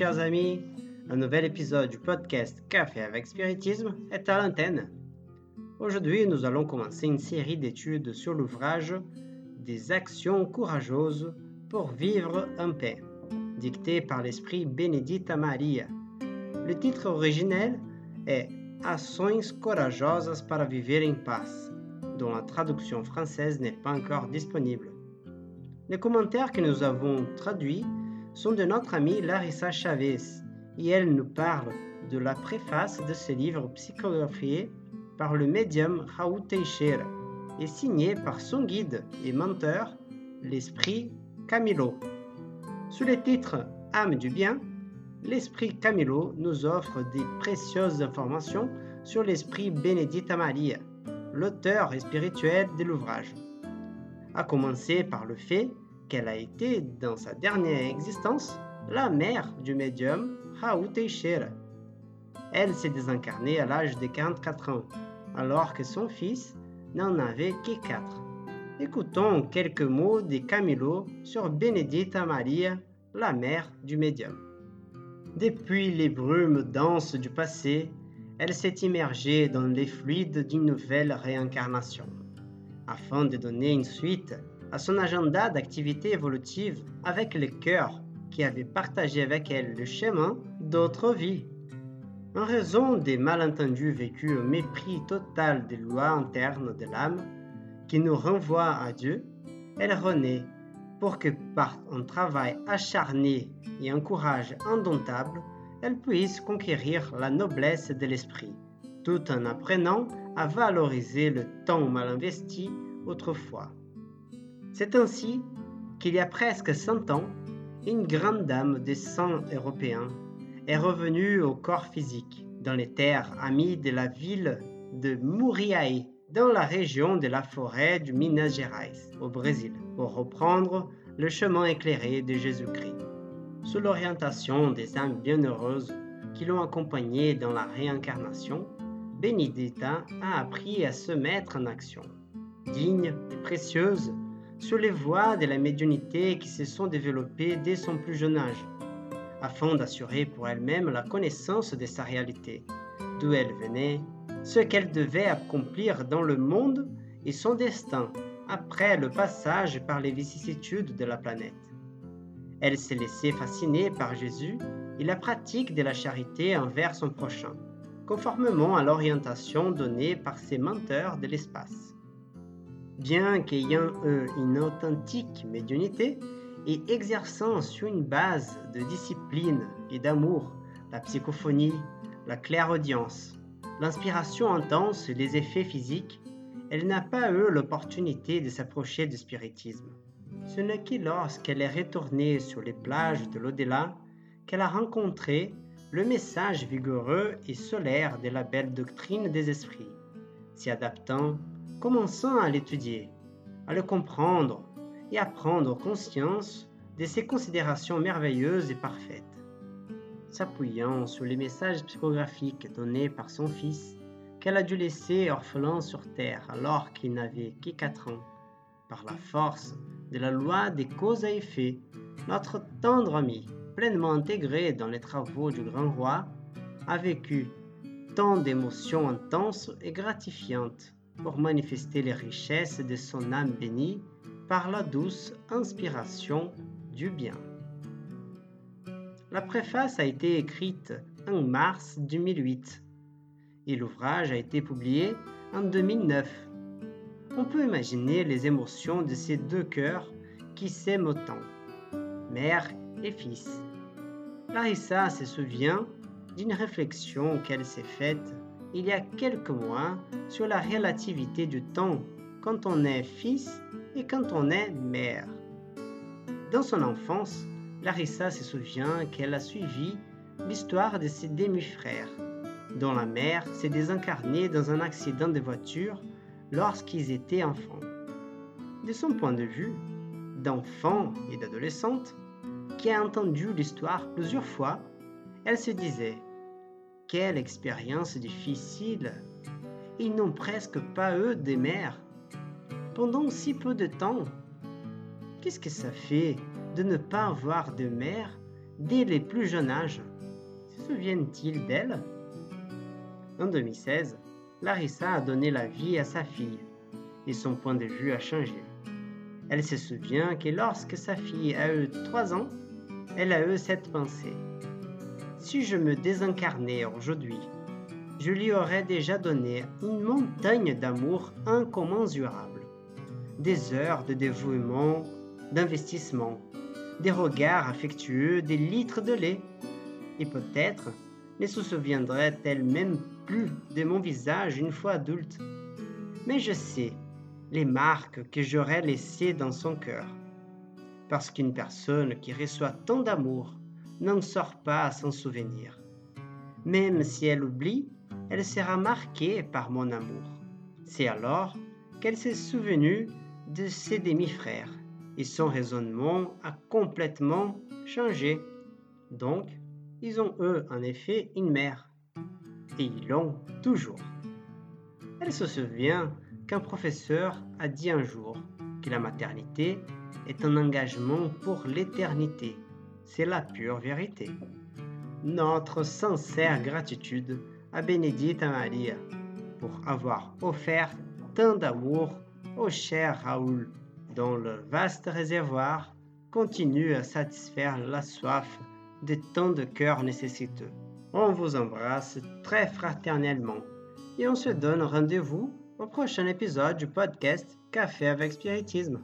chers amis, un nouvel épisode du podcast Café avec Spiritisme est à l'antenne. Aujourd'hui, nous allons commencer une série d'études sur l'ouvrage Des actions courageuses pour vivre en paix, dicté par l'esprit Benedita Maria. Le titre originel est Ações corajosas para viver em paz, dont la traduction française n'est pas encore disponible. Les commentaires que nous avons traduits sont de notre amie Larissa Chavez et elle nous parle de la préface de ce livre psychographié par le médium Raoult Teixeira et signé par son guide et menteur, l'esprit Camilo. Sous le titre Âme du bien, l'esprit Camilo nous offre des précieuses informations sur l'esprit Benedita Maria, l'auteur spirituel de l'ouvrage. À commencer par le fait qu'elle a été, dans sa dernière existence, la mère du médium Raoult Teixeira. Elle s'est désincarnée à l'âge de 44 ans, alors que son fils n'en avait que 4. Écoutons quelques mots de Camilo sur Benedita Maria, la mère du médium. Depuis les brumes denses du passé, elle s'est immergée dans les fluides d'une nouvelle réincarnation, afin de donner une suite à son agenda d'activités évolutives avec le cœur qui avait partagé avec elle le chemin d'autres vies. En raison des malentendus vécus au mépris total des lois internes de l'âme qui nous renvoient à Dieu, elle renaît pour que par un travail acharné et un courage indomptable, elle puisse conquérir la noblesse de l'esprit, tout en apprenant à valoriser le temps mal investi autrefois. C'est ainsi qu'il y a presque 100 ans, une grande dame des sang européens est revenue au corps physique dans les terres amies de la ville de Muriaé, dans la région de la forêt du Minas Gerais, au Brésil, pour reprendre le chemin éclairé de Jésus-Christ. Sous l'orientation des âmes bienheureuses qui l'ont accompagnée dans la réincarnation, Benedetta a appris à se mettre en action. Digne et précieuse, sur les voies de la médiumnité qui se sont développées dès son plus jeune âge, afin d'assurer pour elle-même la connaissance de sa réalité, d'où elle venait, ce qu'elle devait accomplir dans le monde et son destin après le passage par les vicissitudes de la planète. Elle s'est laissée fasciner par Jésus et la pratique de la charité envers son prochain, conformément à l'orientation donnée par ses menteurs de l'espace bien qu'ayant une authentique médiumnité et exerçant sur une base de discipline et d'amour la psychophonie, la clairaudience, l'inspiration intense et les effets physiques, elle n'a pas eu l'opportunité de s'approcher du spiritisme. Ce n'est que lorsqu'elle est retournée sur les plages de l'au-delà qu'elle a rencontré le message vigoureux et solaire de la belle doctrine des esprits, s'y adaptant commençons à l'étudier, à le comprendre et à prendre conscience de ses considérations merveilleuses et parfaites. S'appuyant sur les messages psychographiques donnés par son fils, qu'elle a dû laisser orphelin sur terre alors qu'il n'avait que 4 ans, par la force de la loi des causes à effet, notre tendre ami, pleinement intégré dans les travaux du grand roi, a vécu tant d'émotions intenses et gratifiantes pour manifester les richesses de son âme bénie par la douce inspiration du bien. La préface a été écrite en mars 2008 et l'ouvrage a été publié en 2009. On peut imaginer les émotions de ces deux cœurs qui s'aiment autant, mère et fils. Larissa se souvient d'une réflexion qu'elle s'est faite il y a quelques mois sur la relativité du temps quand on est fils et quand on est mère. Dans son enfance, Larissa se souvient qu'elle a suivi l'histoire de ses demi-frères, dont la mère s'est désincarnée dans un accident de voiture lorsqu'ils étaient enfants. De son point de vue, d'enfant et d'adolescente, qui a entendu l'histoire plusieurs fois, elle se disait quelle expérience difficile Ils n'ont presque pas eux des mères. Pendant si peu de temps, qu'est-ce que ça fait de ne pas avoir de mère dès les plus jeunes âges? Se souviennent-ils d'elle? En 2016, Larissa a donné la vie à sa fille et son point de vue a changé. Elle se souvient que lorsque sa fille a eu 3 ans, elle a eu cette pensée. Si je me désincarnais aujourd'hui, je lui aurais déjà donné une montagne d'amour incommensurable, des heures de dévouement, d'investissement, des regards affectueux, des litres de lait. Et peut-être ne se souviendrait-elle même plus de mon visage une fois adulte. Mais je sais les marques que j'aurais laissées dans son cœur. Parce qu'une personne qui reçoit tant d'amour n'en sort pas à s'en souvenir. Même si elle oublie, elle sera marquée par mon amour. C'est alors qu'elle s'est souvenue de ses demi-frères et son raisonnement a complètement changé. Donc, ils ont eux en effet une mère. Et ils l'ont toujours. Elle se souvient qu'un professeur a dit un jour que la maternité est un engagement pour l'éternité. C'est la pure vérité. Notre sincère gratitude à Bénédicte Maria pour avoir offert tant d'amour au cher Raoul, dont le vaste réservoir continue à satisfaire la soif de tant de cœurs nécessiteux. On vous embrasse très fraternellement et on se donne rendez-vous au prochain épisode du podcast Café avec Spiritisme.